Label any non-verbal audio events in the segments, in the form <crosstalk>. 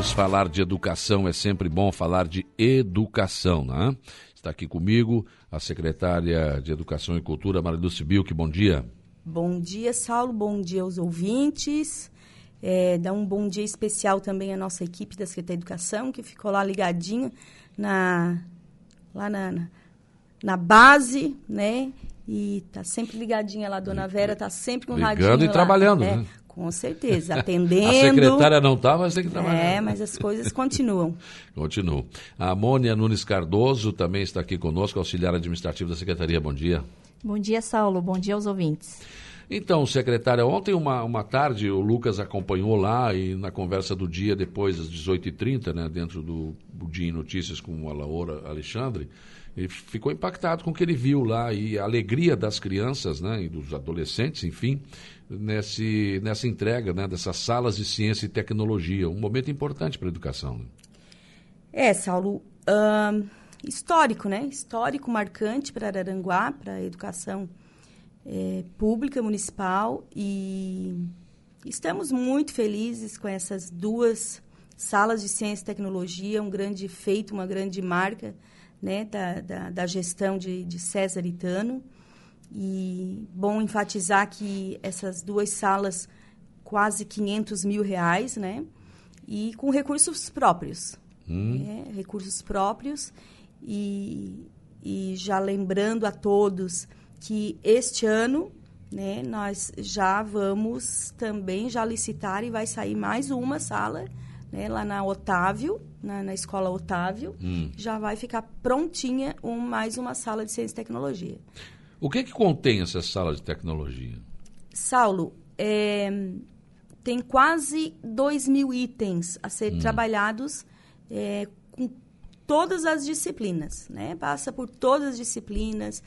amigos, falar de educação é sempre bom falar de educação, né? Está aqui comigo a secretária de Educação e Cultura, Mariluce Bilk. Bom dia. Bom dia, Saulo. Bom dia aos ouvintes. É, dá um bom dia especial também à nossa equipe da Secretaria de Educação, que ficou lá ligadinha na, lá na, na, na base, né? E tá sempre ligadinha lá, Dona Vera tá sempre com o Ligando radinho e lá. trabalhando, É, né? Com certeza, <laughs> atendendo. A secretária não está, mas tem que trabalhar. É, mas as coisas continuam. <laughs> Continuo. A Mônia Nunes Cardoso também está aqui conosco, auxiliar administrativo da Secretaria. Bom dia. Bom dia, Saulo. Bom dia aos ouvintes. Então, secretária, ontem, uma, uma tarde, o Lucas acompanhou lá e na conversa do dia, depois das 18h30, né, dentro do, Dia em Notícias com a Laura Alexandre, ele ficou impactado com o que ele viu lá e a alegria das crianças né, e dos adolescentes, enfim, nesse, nessa entrega né, dessas salas de ciência e tecnologia. Um momento importante para a educação. Né? É, Saulo, ahn, histórico, né? Histórico, marcante para Araranguá, para a educação é, pública, municipal. E estamos muito felizes com essas duas salas de ciência e tecnologia, um grande feito, uma grande marca né, da, da, da gestão de, de César Itano. E bom enfatizar que essas duas salas, quase 500 mil reais, né? E com recursos próprios. né, recursos próprios. E, e já lembrando a todos que este ano né, nós já vamos também já licitar e vai sair mais uma sala né, lá na Otávio, na, na escola Otávio. Já vai ficar prontinha um, mais uma sala de ciência e tecnologia. O que, que contém essa sala de tecnologia? Saulo, é, tem quase 2 mil itens a ser trabalhados é, com todas as disciplinas, né? Passa por todas as disciplinas,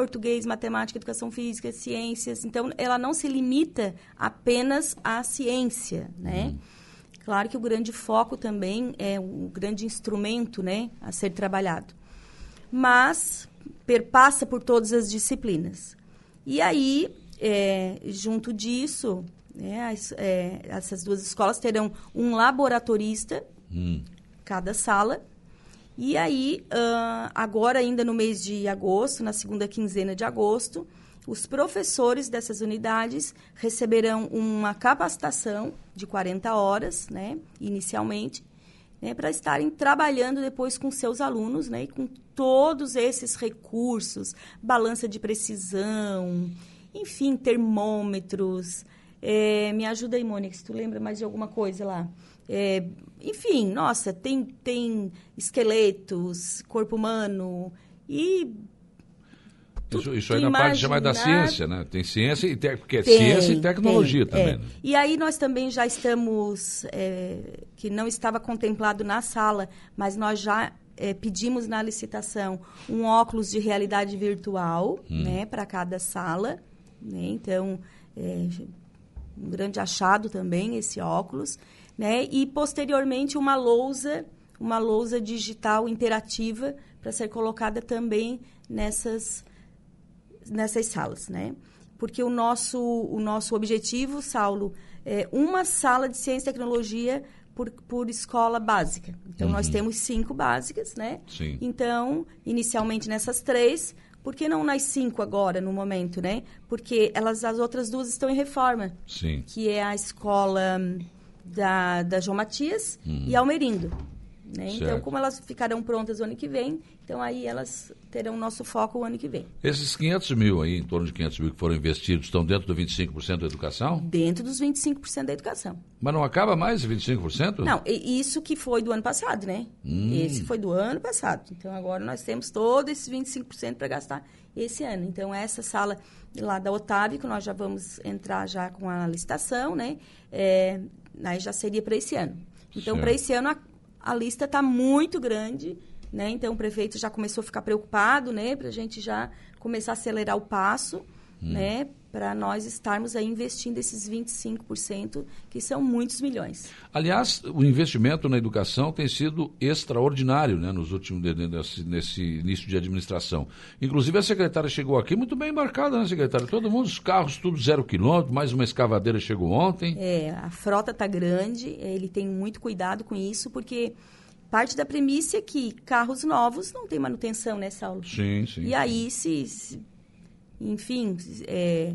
português, matemática, educação física, ciências. Então, ela não se limita apenas à ciência, né? Claro que o grande foco também é um grande instrumento, né, a ser trabalhado. Mas perpassa por todas as disciplinas. E aí, é, junto disso, né, as- é, essas duas escolas terão um laboratorista, cada sala. E aí, ah, agora ainda no mês de agosto, na segunda quinzena de agosto, os professores dessas unidades receberão uma capacitação de 40 horas, né, inicialmente, né, para estarem trabalhando depois com seus alunos, né, e com todos esses recursos, balança de precisão, enfim, termômetros. É, me ajuda aí, Mônica, se tu lembra mais de alguma coisa lá. É, enfim, nossa, tem, tem esqueletos, corpo humano e Isso, isso aí na parte chamada da imaginar- ciência, né? Tem ciência e, te... porque é Tem, ciência e tecnologia tem, também. é. né? E aí nós também já estamos, é, que não estava contemplado na sala, mas nós já é, pedimos na licitação um óculos de realidade virtual, Hum. né, para cada sala, né? Então, é, um grande achado também esse óculos, né? E posteriormente uma lousa, uma lousa digital interativa para ser colocada também nessas nessas salas, né? Porque o nosso, o nosso objetivo, Saulo, é uma sala de ciência e tecnologia por, por escola básica. Então, nós temos cinco básicas, né? Sim. Então, inicialmente nessas três, por que não nas cinco agora, no momento, né? Porque elas, as outras duas estão em reforma, Sim. que é a escola hum, da, da João Matias e Almerindo. Né? Então, como elas ficarão prontas o ano que vem, então aí elas terão nosso foco o ano que vem. Esses 500 mil aí, em torno de 500 mil que foram investidos, estão dentro do 25% da educação? Dentro dos 25% da educação. Mas não acaba mais esse 25%? Não, isso que foi do ano passado, né? Esse foi do ano passado. Então, agora nós temos todo esses 25% para gastar esse ano. Então, essa sala lá da Otávio, que nós já vamos entrar já com a licitação, né? É, aí já seria para esse ano. Então, para esse ano, a, a lista está muito grande, né? Então, o prefeito já começou a ficar preocupado, né? Para a gente já começar a acelerar o passo. hum. né? Para nós estarmos aí investindo esses 25%, que são muitos milhões. Aliás, o investimento na educação tem sido extraordinário né, nos últimos nesse, nesse início de administração. Inclusive, a secretária chegou aqui muito bem embarcada, né, secretária? Todo mundo, os carros, tudo zero quilômetro, mais uma escavadeira chegou ontem. É, a frota está grande, ele tem muito cuidado com isso, porque parte da premissa é que carros novos não têm manutenção, né, Saulo? Sim, sim. E aí, se, se enfim, é,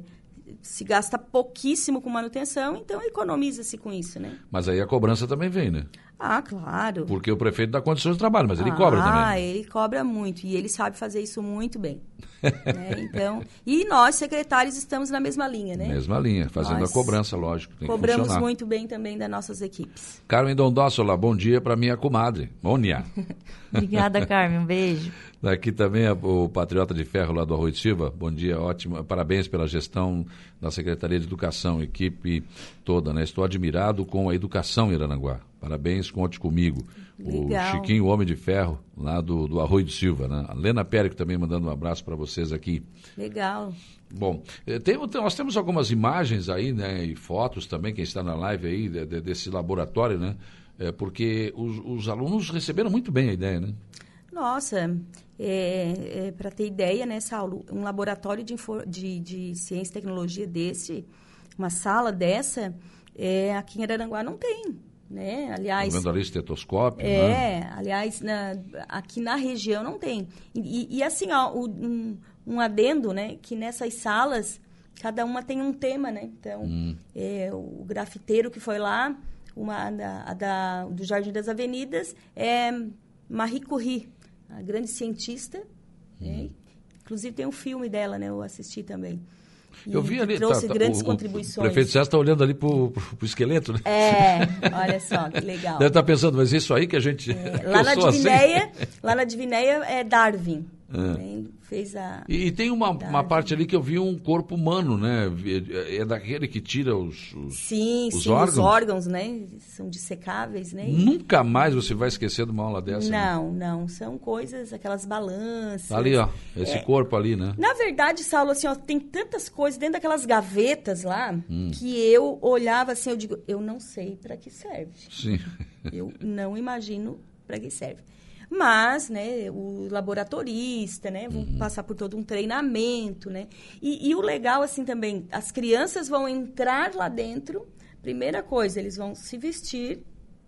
se gasta pouquíssimo com manutenção, então economiza-se com isso, né? Mas aí a cobrança também vem, né? Ah, claro. Porque o prefeito dá condições de trabalho, mas ele ah, cobra também. Ah, ele cobra muito e ele sabe fazer isso muito bem. né? Então, e nós secretários estamos na mesma linha, né? Mesma linha, fazendo nós a cobrança, lógico. cobramos muito bem também das nossas equipes. Carmen Dondossola, bom dia para minha comadre, Mônia. <laughs> Obrigada, Carmen, um beijo. Daqui também o Patriota de Ferro lá do Arroio de Silva. Bom dia, ótimo. Parabéns pela gestão da Secretaria de Educação, equipe toda, né? Estou admirado com a educação em Irananguá. Parabéns, conte comigo. Legal. O Chiquinho, o Homem de Ferro, lá do, do Arroio de Silva, né? A Lena Périco também mandando um abraço para vocês aqui. Legal. Bom, eh, tem, nós temos algumas imagens aí, né? E fotos também, quem está na live aí, de, de, desse laboratório, né? É, porque os, os alunos receberam muito bem a ideia, né? Nossa, é, é, para ter ideia, né, Saulo, um laboratório de, de, de, ciência e tecnologia desse, uma sala dessa, é, aqui em Araranguá não tem. Né? Aliás, vendo ali estetoscópio, é, né? aliás, na, aqui na região não tem. E, e assim, ó, um, um adendo, né, que nessas salas cada uma tem um tema, né? Então, hum. é, o grafiteiro que foi lá, uma a da, a da, do Jardim das Avenidas, é Marie Curie, a grande cientista. Né? Uhum. Né? Inclusive tem um filme dela, né? Eu assisti também. E eu vi ali. Trouxe tá, tá, grandes o, contribuições. O prefeito César está olhando ali para o esqueleto, né? É, olha só, que <laughs> legal. Deve estar tá pensando, mas isso aí que a gente. É, <laughs> lá, na Divinéia, assim. <laughs> lá na Divinéia é Darwin. É. Né? fez a. E, e tem uma, uma parte ali que eu vi um corpo humano, né? É, é daquele que tira os, os, sim, os sim, órgãos. Os órgãos, né? São dissecáveis, né? Nunca mais você vai esquecer de uma aula dessa. Né? Não, né? não. São coisas, aquelas balanças. Tá ali, ó. Esse é. corpo ali, né? Na verdade, Saulo, assim, ó, tem tantas coisas dentro daquelas gavetas lá hum. que eu olhava assim, eu digo, eu não sei para que serve. Sim. Eu não imagino para que serve. Mas, né, o laboratorista, né, vão uhum. passar por todo um treinamento, né? E, e o legal, assim, também, as crianças vão entrar lá dentro, primeira coisa, eles vão se vestir,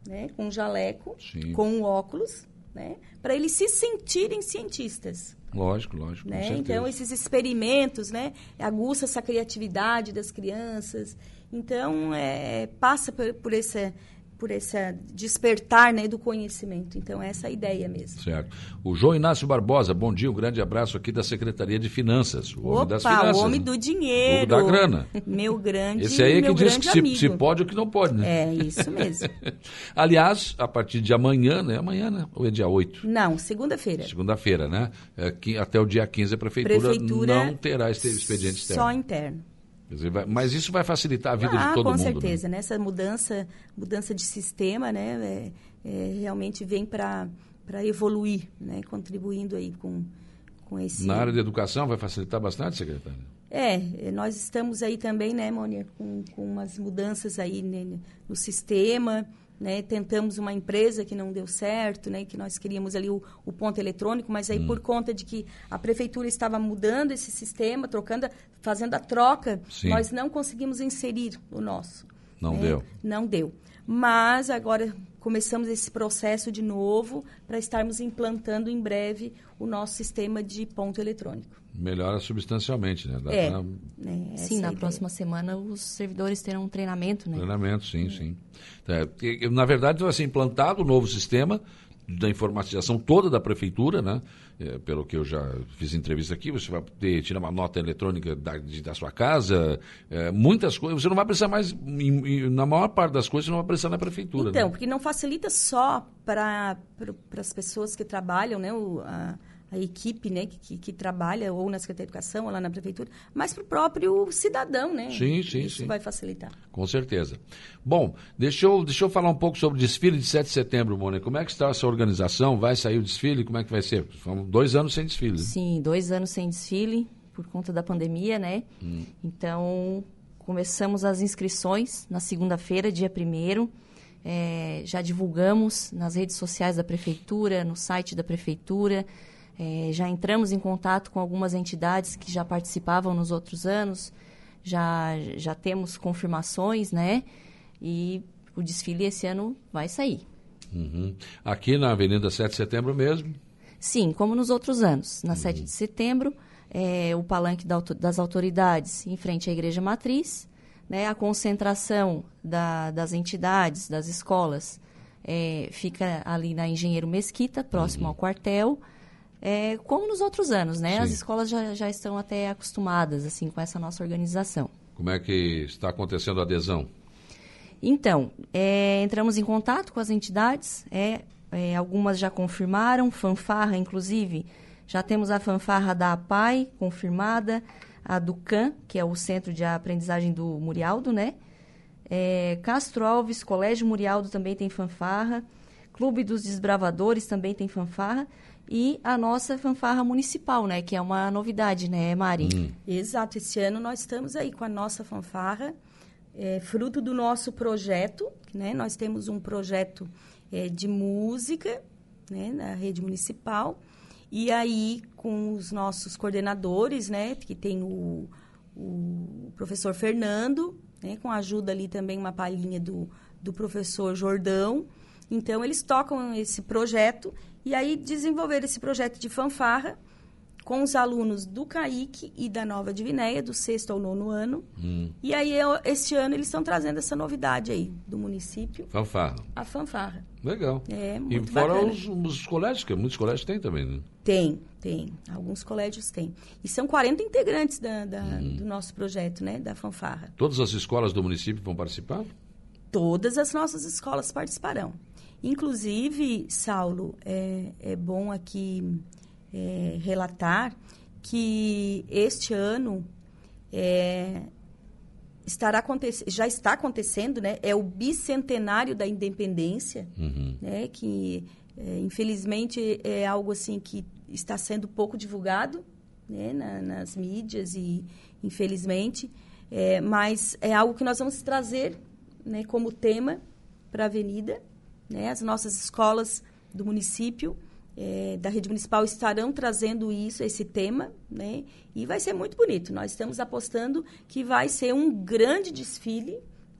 né, com um jaleco, Sim. com um óculos, né, para eles se sentirem cientistas. Lógico, lógico. Né? Então, esses experimentos, né? Aguça essa criatividade das crianças. Então, é, passa por, por essa, por esse despertar né, do conhecimento. Então, essa é a ideia mesmo. Certo. O João Inácio Barbosa, bom dia, um grande abraço aqui da Secretaria de Finanças. O homem das finanças. o homem do dinheiro. O da grana. Meu grande Esse aí é que diz que se, se, pode ou que não pode, né? É, isso mesmo. <laughs> Aliás, a partir de amanhã, né? Amanhã, né? Ou é dia 8? Não, segunda-feira. Segunda-feira, né? É, que, até o dia 15 a Prefeitura, Prefeitura não terá esse expediente externo. Só interno. Dizer, vai, mas isso vai facilitar a vida ah, de todo com mundo. Com né? certeza, né? Essa mudança, mudança de sistema, né? É, é, realmente vem para evoluir, né? Contribuindo aí com, com esse... Na área de educação vai facilitar bastante, secretária? É, nós estamos aí também, né, Mônica, com, com umas mudanças aí né, no sistema, né? Tentamos uma empresa que não deu certo, né? que nós queríamos ali o, o ponto eletrônico, mas aí hum. por conta de que a prefeitura estava mudando esse sistema, trocando, fazendo a troca, Sim. nós não conseguimos inserir o nosso. Não né? deu. Não deu. Mas agora começamos esse processo de novo para estarmos implantando em breve o nosso sistema de ponto eletrônico. Melhora substancialmente, né? Dá é, pra... é sim, na próxima semana os servidores terão um treinamento, né? Treinamento, sim, é. sim. É, na verdade, vai ser implantado o novo sistema da informatização toda da prefeitura, né? É, pelo que eu já fiz entrevista aqui, você vai poder tirar uma nota eletrônica da, de, da sua casa, é, muitas coisas. Você não vai precisar mais, em, em, na maior parte das coisas, você não vai precisar na prefeitura. Então, né? porque não facilita só para as pessoas que trabalham, né? O, a, a equipe né, que, que, trabalha ou na Secretaria de Educação ou lá na Prefeitura, mas para o próprio cidadão, né? Sim, sim, Isso sim. vai facilitar. Com certeza. Bom, deixa eu, deixa eu falar um pouco sobre o desfile de 7 de setembro, Mônica. Como é que está essa organização? Vai sair o desfile? Como é que vai ser? São dois anos sem desfile. Sim, dois anos sem desfile. por conta da pandemia, né? Hum. Então, começamos as inscrições na segunda-feira, dia 1 é, já divulgamos nas redes sociais da prefeitura, no site da prefeitura. É, já entramos em contato com algumas entidades que já participavam nos outros anos. Já, já temos confirmações, né? E o desfile esse ano vai sair. Uhum. Aqui na Avenida 7 de Setembro mesmo? Sim, como nos outros anos. Na uhum. 7 de setembro, é, o palanque das autoridades em frente à Igreja Matriz, né, a concentração da, das entidades, das escolas, é, fica ali na Engenheiro Mesquita, próximo uhum. ao quartel, é, como nos outros anos, né? Sim. As escolas já, já estão até acostumadas assim com essa nossa organização. Como é que está acontecendo a adesão? Então, é, entramos em contato com as entidades, é, é, algumas já confirmaram, fanfarra, inclusive, já temos a fanfarra da APAI confirmada, a do CAN, que é o Centro de Aprendizagem do Murialdo, né? É, Castro Alves, Colégio Murialdo também tem fanfarra, Clube dos Desbravadores também tem fanfarra, e a nossa fanfarra municipal, né? Que é uma novidade, né, Mari? Hum. Exato, esse ano nós estamos aí com a nossa fanfarra, é, fruto do nosso projeto, né? Nós temos um projeto é, de música, né, na rede municipal, e aí com os nossos coordenadores, né, que tem o, o professor Fernando, né, com a ajuda ali também uma palhinha do, do professor Jordão. Então, eles tocam esse projeto e aí desenvolveram esse projeto de fanfarra com os alunos do CAIC e da Nova Divinéia, do sexto ao nono ano. Hum. E aí, eu, este ano, eles estão trazendo essa novidade aí do município. Fanfarra. A fanfarra. Legal. É, muito E fora os, os, colégios, que muitos colégios têm também, né? Tem, tem. Alguns colégios têm. E são 40 integrantes da, da hum. do nosso projeto, né? Da fanfarra. Todas as escolas do município vão participar? Todas as nossas escolas participarão. Inclusive, Saulo, é, é bom aqui é, relatar que este ano é, estará já está acontecendo, né? É o bicentenário da independência, uhum. né? Que é, infelizmente é algo assim que está sendo pouco divulgado, né? Na, nas mídias e infelizmente, é, mas é algo que nós vamos trazer, né? Como tema para a Avenida, né? As nossas escolas do município é, da rede municipal estarão trazendo isso, esse tema, né? E vai ser muito bonito. Nós estamos apostando que vai ser um grande desfile.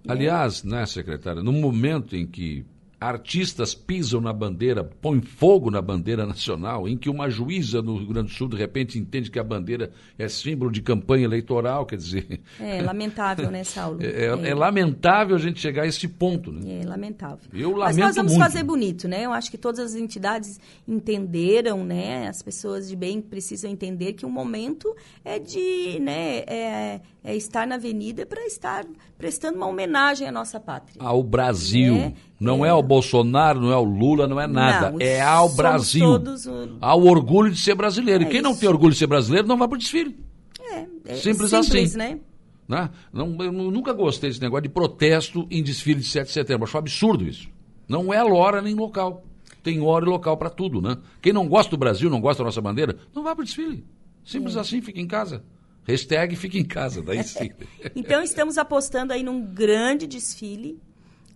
Né? Aliás, né, secretária, no momento em que artistas pisam na bandeira, põem fogo na bandeira nacional, em que uma juíza no Rio Grande do Sul, de repente, entende que a bandeira é símbolo de campanha eleitoral, quer dizer... É lamentável, né, Saulo? <laughs> É, é, é lamentável a gente chegar a esse ponto, né? É lamentável. Eu lamento Mas nós vamos muito. fazer bonito, né? Eu acho que todas as entidades entenderam, né? As pessoas de bem precisam entender que o momento é de, né? É, é estar na avenida para estar prestando uma homenagem à nossa pátria. Ao Brasil. É, não é. é ao Bolsonaro, não é ao Lula, não é nada. Não, é ao Brasil. O... Ao orgulho de ser brasileiro. É e quem isso. não tem orgulho de ser brasileiro não vai para o desfile. É, é simples, simples assim. né? Né? Não, eu nunca gostei desse negócio de protesto em desfile de 7 de setembro. Acho absurdo isso. Não é hora nem local. Tem hora e local para tudo, né? Quem não gosta do Brasil, não gosta da nossa bandeira, não vai para o desfile. Simples é. assim, fica em casa. Hashtag fica em casa, daí <laughs> sim. então estamos apostando aí num grande desfile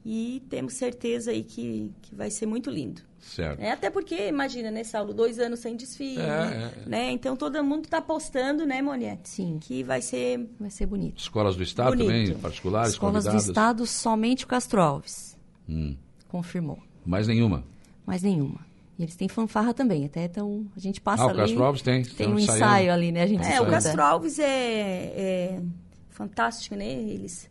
e temos certeza aí que, que vai ser muito lindo. Certo. É, até porque, imagina, né, Saulo, dois anos sem desfile, é, é, é. né? Então todo mundo está apostando, né, Mônia? Sim. Que vai ser... Vai ser bonito. Escolas do Estado bonito. também, particulares, Escolas convidadas? do Estado, somente o Castro Alves. Hum. Confirmou. Mais nenhuma? Mais nenhuma. E eles têm fanfarra também, até então a gente passa ah, ali. o Castro Alves tem. Tem um ensaio ali, né? A gente é, o Castro Alves é, é fantástico, né? Eles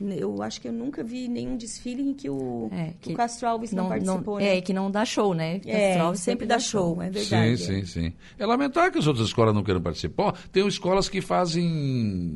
eu acho que eu nunca vi nenhum desfile em que o, é, que o Castro Alves não, não participou. Não, né? É, que não dá show, né? Castro é, Alves sempre, dá show, show, é verdade. Sim, sim, sim. É lamentável que as outras escolas não queiram participar. Tem escolas que fazem,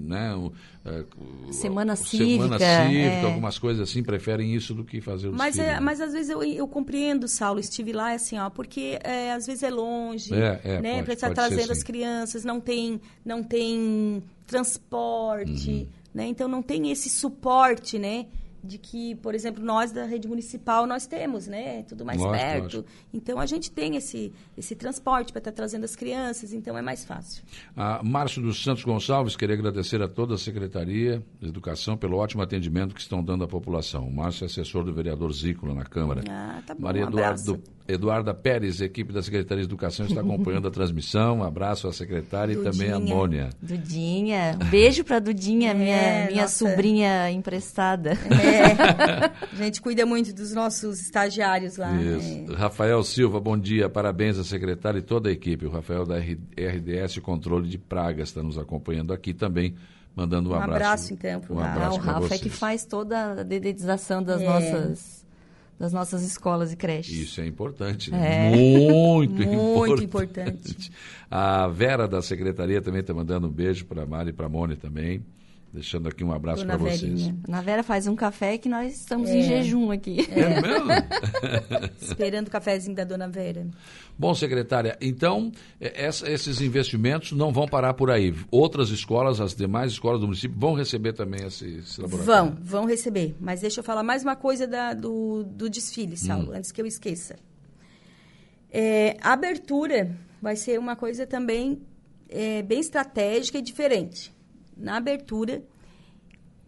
né, o, é, Semana Cívica. Semana Cívica, é. algumas coisas assim, preferem isso do que fazer o mas desfile. É, mas às vezes eu, eu compreendo, Saulo, estive lá, assim, ó, porque é, às vezes é longe, é, é, né? Para estar trazendo as crianças, não tem, não tem transporte, uhum. Né? Então não tem esse suporte, né? De que, por exemplo, nós da rede municipal nós temos, né? Tudo mais Lógico, perto. lógico. Então a gente tem esse, esse transporte para estar trazendo as crianças, então é mais fácil. A Márcio dos Santos Gonçalves, queria agradecer a toda a Secretaria de Educação pelo ótimo atendimento que estão dando à população. O Márcio é assessor do vereador Zícola na Câmara. Ah, tá bom, Maria um Eduardo. Eduarda Pérez, equipe da Secretaria de Educação, está acompanhando a transmissão. Um abraço à secretária e também à Dudinha. Mônia. Dudinha. Um beijo pra Dudinha, É, minha, minha nossa. sobrinha emprestada. É, a gente cuida muito dos nossos estagiários lá. Isso. né? Rafael Silva, bom dia. Parabéns à secretária e toda a equipe. O Rafael da RDS Controle de Pragas está nos acompanhando aqui também, mandando um, Um abraço. abraço, então, um Rafa. Ah, abraço o para Rafa é vocês. que faz toda a dedetização das, É. nossas, das nossas escolas e creches. Isso é importante, né? Muito, <laughs> Muito importante. importante. A Vera da secretaria também está mandando um beijo para a Mari e para a Mônia também. Deixando aqui um abraço para vocês. Na Vera faz um café que nós estamos É. em jejum aqui. É mesmo? <laughs> Esperando o cafezinho da Dona Vera. Bom, secretária, então é, essa- esses investimentos não vão parar por aí. Outras escolas, as demais escolas do município, vão receber também esse, esse laboratório. Vão, vão receber. Mas deixa eu falar mais uma coisa da- do, do desfile, Saulo, antes que eu esqueça. É, a abertura vai ser uma coisa também é, bem estratégica e diferente. Na abertura,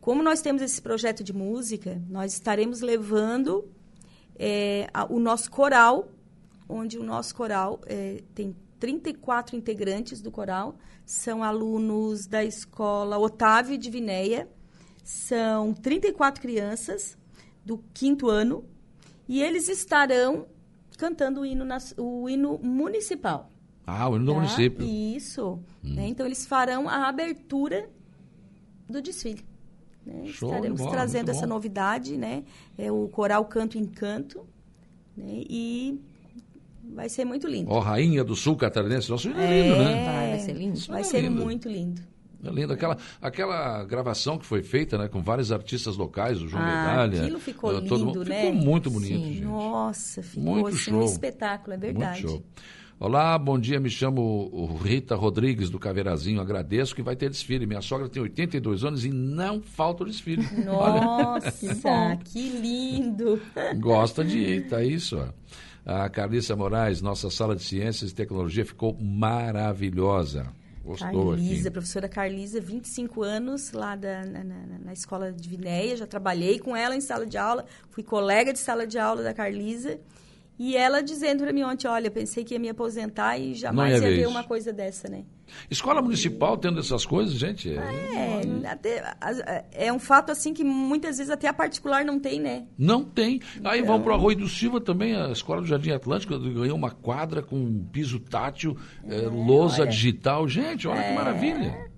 como nós temos esse projeto de música, nós estaremos levando é, a- o nosso coral, onde o nosso coral é, tem 34 integrantes do coral, são alunos da escola Otávio de Vinéia, são 34 crianças do quinto ano, e eles estarão cantando o hino, nas- o hino municipal. Ah, o hino do tá? município. Isso. né? Então, eles farão a abertura do desfile. né? Estaremos bola, trazendo essa bom. novidade, né? É o coral Canto em Canto, né? E vai ser muito lindo. Ó, Rainha do Sul Catarinense, nosso hino é lindo, né? Vai, vai ser lindo. Vai é ser lindo. muito lindo. É lindo. Aquela, aquela gravação que foi feita, né, com vários artistas locais, o João Ah, Medalha. aquilo ficou eh, todo lindo, mundo- né? Ficou muito bonito, Sim. gente. Nossa, ficou Muito assim, show. um espetáculo, é verdade. Muito show. Olá, bom dia, me chamo Rita Rodrigues do Caveirazinho, agradeço que vai ter desfile. Minha sogra tem 82 anos e não falta o desfile. <laughs> Nossa, que lindo! <laughs> gosta de ir, tá isso, ó. A Carlissa Moraes, nossa sala de ciências e tecnologia ficou maravilhosa. Gostou Carlisa, aqui. professora Carlisa, 25 anos lá da, na, na- na escola de Vinéia, já trabalhei com ela em sala de aula, fui colega de sala de aula da Carlisa. E ela dizendo para mim ontem, olha, pensei que ia me aposentar e jamais ia ia ver isso. uma coisa dessa, né? Escola municipal tendo essas coisas, gente. É, até, a- é um fato assim que muitas vezes até a particular não tem, né? Não tem. Aí Então- vão para o Arroio do Silva também, a escola do Jardim Atlântico ganhou uma quadra com piso tátil, eh, lousa olha. digital. Gente, olha que maravilha.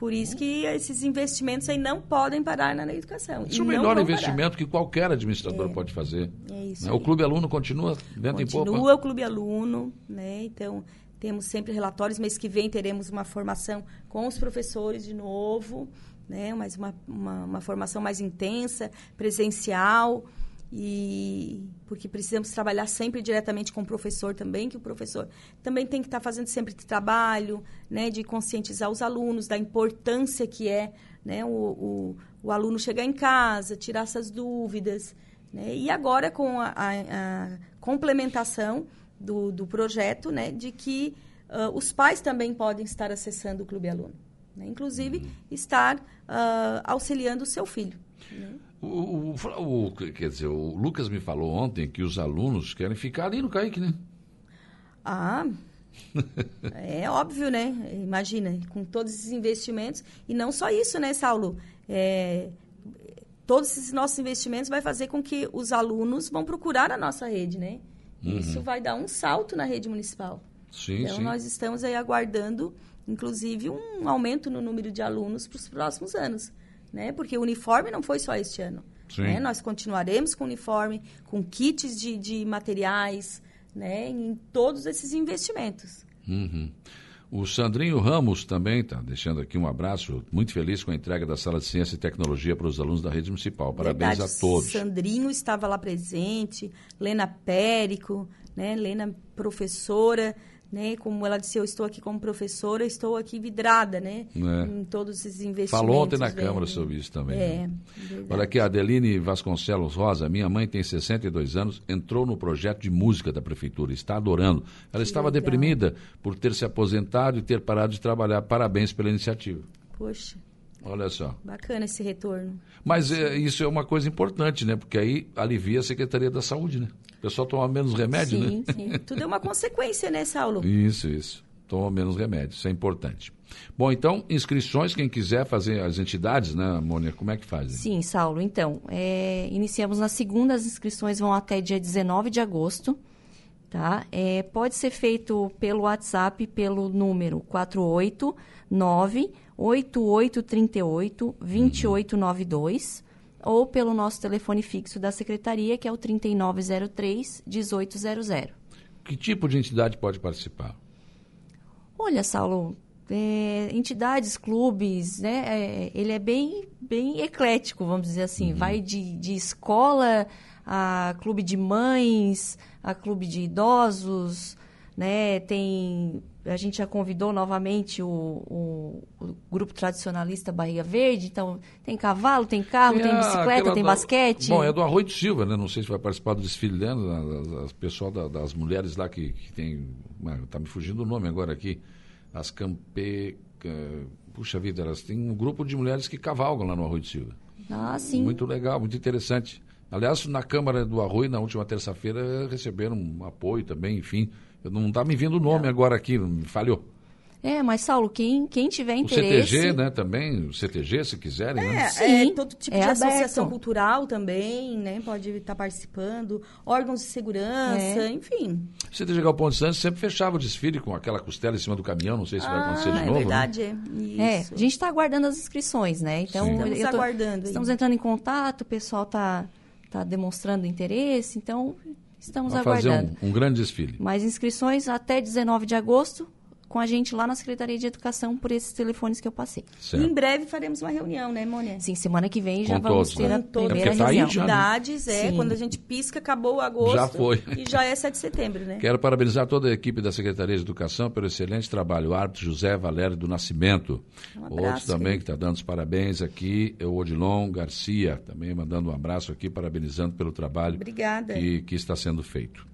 Por isso que esses investimentos aí não podem parar na educação. Isso é E o melhor investimento que qualquer administrador pode fazer. É isso né? O Clube Aluno continua vento em popa. Continua o Clube Aluno, né? Então, temos sempre relatórios. Mês que vem teremos uma formação com os professores de novo, né? Mas uma, uma, uma formação mais intensa, presencial. E porque precisamos trabalhar sempre diretamente com o professor também, que o professor também tem que estar fazendo sempre trabalho, né, de conscientizar os alunos da importância que é, né, o, o, o aluno chegar em casa, tirar essas dúvidas, né, e agora com a, a- a complementação do, do projeto, né, de que ah, os pais também podem estar acessando o Clube Aluno, né, inclusive estar ah, auxiliando o seu filho. né. O, o- o- quer dizer, o Lucas me falou ontem que os alunos querem ficar ali no Caique, né? Ah, é óbvio, né? Imagina, com todos esses investimentos. E não só isso, né, Saulo? É, todos esses nossos investimentos vai fazer com que os alunos vão procurar a nossa rede, né? E Isso vai dar um salto na rede municipal. Sim, então, sim. nós estamos aí aguardando, inclusive, um aumento no número de alunos para os próximos anos, né? Porque o uniforme não foi só este ano. Né? Nós continuaremos com uniforme, com kits de, de materiais, né? Em todos esses investimentos. Uhum. O Sandrinho Ramos também está deixando aqui um abraço, muito feliz com a entrega da Sala de Ciência e Tecnologia para os alunos da rede municipal. Parabéns Verdade, a todos. Sandrinho estava lá presente, Lena Périco, né? Lena professora, né? Como ela disse, eu estou aqui como professora, estou aqui vidrada, né? É. Em todos esses investimentos. Falou ontem na né? Câmara sobre isso também. É, né? verdade. Olha aqui, a Adeline Vasconcelos Rosa, minha mãe tem 62 anos, entrou no projeto de música da prefeitura, está adorando. Ela estava legal. deprimida por ter se aposentado e ter parado de trabalhar. Parabéns pela iniciativa. Poxa, Olha só. bacana esse retorno. Mas é, isso é uma coisa importante, né? Porque aí alivia a Secretaria da Saúde, né? O pessoal toma menos remédio, sim, né? sim. Tudo é uma consequência, né, Saulo? <laughs> Isso, isso. Toma menos remédio, isso é importante. Bom, então, inscrições, quem quiser fazer as entidades, né, Mônica, como é que faz? Sim, Saulo. Então, é, iniciamos na segunda, as inscrições vão até dia 19 de agosto. Tá? É, pode ser feito pelo WhatsApp, pelo número 489-8838-2892 ou pelo nosso telefone fixo da Secretaria, que é o 3903-1800. Que tipo de entidade pode participar? Olha, Saulo, é, entidades, clubes, né? é, ele é bem, bem eclético, vamos dizer assim. Vai de, de escola a clube de mães, a clube de idosos, né? Tem a gente já convidou novamente o, o- o grupo tradicionalista Barriga Verde, então tem cavalo, tem carro, tem a- bicicleta, aquela tem basquete. Bom, é do Arroio de Silva, né? Não sei se vai participar do desfile dela, o pessoal da- das mulheres lá que, que tem. Está me fugindo o nome agora aqui. As campe. ca- Puxa vida, elas têm um grupo de mulheres que cavalgam lá no Arroio de Silva. Ah, sim. Muito legal, muito interessante. Aliás, na Câmara do Arroio, na última terça-feira, receberam um apoio também, enfim. Eu não está me vindo o nome agora aqui, me falhou. É, mas Saulo, quem, quem tiver O interesse... CTG, né, também, o CTG, se quiserem, né? É, Sim, é, todo tipo é de associação aberto. cultural também, né? Pode estar participando, órgãos de segurança, É. enfim. O CTG Galpão de Santos sempre fechava o desfile com aquela costela em cima do caminhão, não sei se vai acontecer de é novo. né? verdade, é. É, Isso. a gente está aguardando as inscrições, né? Então, Sim. Estamos eu tô- aguardando Estamos aí. entrando em contato, o pessoal está tá demonstrando interesse, então estamos Vai fazer aguardando. um, um grande desfile. Mais inscrições até 19 de agosto com a gente lá na Secretaria de Educação por esses telefones que eu passei. E Certo. em breve faremos uma reunião, né, Mônia? Sim, semana que vem já Com vamos todos, ter né? a todas primeira É tá reunião. já, né? é, Sim. quando a gente pisca, acabou agosto. Já foi. E já é 7 de setembro, né? Quero parabenizar toda a equipe da Secretaria de Educação pelo excelente trabalho. O árbitro José Valério do Nascimento. Um Outros abraço, também Felipe. que está dando os parabéns aqui. É o Odilon Garcia, também mandando um abraço aqui, parabenizando pelo trabalho Obrigada. que, que está sendo feito.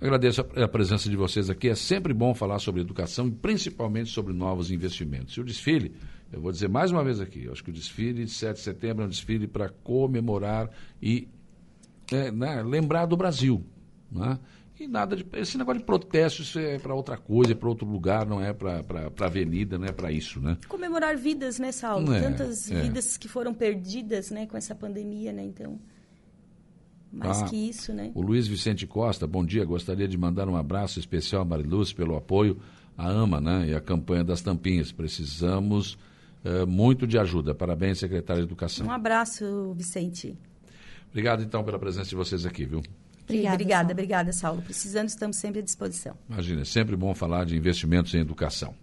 Agradeço a, presença de vocês aqui. É sempre bom falar sobre educação e principalmente sobre novos investimentos. E o desfile, eu vou dizer mais uma vez aqui, eu acho que o desfile de 7 de setembro é um desfile para comemorar e é, né, lembrar do Brasil. Né? E nada de. Esse negócio de protesto, isso é para outra coisa, é para outro lugar, não é para a avenida, não é para isso, né? Comemorar vidas, né, Saulo? É, Tantas é. vidas que foram perdidas, né, com essa pandemia, né? Então, mais Ah, que isso, né? O Luiz Vicente Costa, bom dia. Gostaria de mandar um abraço especial a Mariluz pelo apoio à AMA né, e à campanha das tampinhas. Precisamos eh, muito de ajuda. Parabéns, secretário de Educação. Um abraço, Vicente. Obrigado, então, pela presença de vocês aqui, viu? Obrigada, obrigada, Saulo. obrigada, Saulo. Precisando, estamos sempre à disposição. Imagina, é sempre bom falar de investimentos em educação.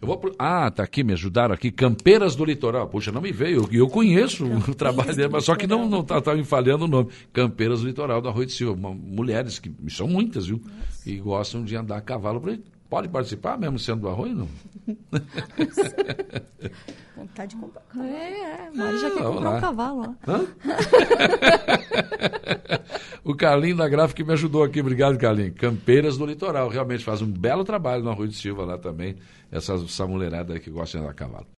Eu vou pro... Ah, tá aqui, me ajudaram aqui. Campeiras do Litoral. Puxa, não me veio. Eu, eu conheço o trabalho dele, mas só que não não tá, me falhando o nome. Campeiras do Litoral da Rua de Silva. Mulheres que são muitas, viu? E gostam de andar a cavalo. por aí. Pode participar mesmo sendo do arroio, não? <laughs> Vontade de comprar. É, é, Mari já Ah, quer comprar lá. um cavalo, ó. Hã? <laughs> o Carlinho da Gráfica me ajudou aqui. Obrigado, Carlinho. Campeiras do Litoral. Realmente faz um belo trabalho na Rua de Silva lá também. Essa, essa mulherada aí que gosta de andar a cavalo.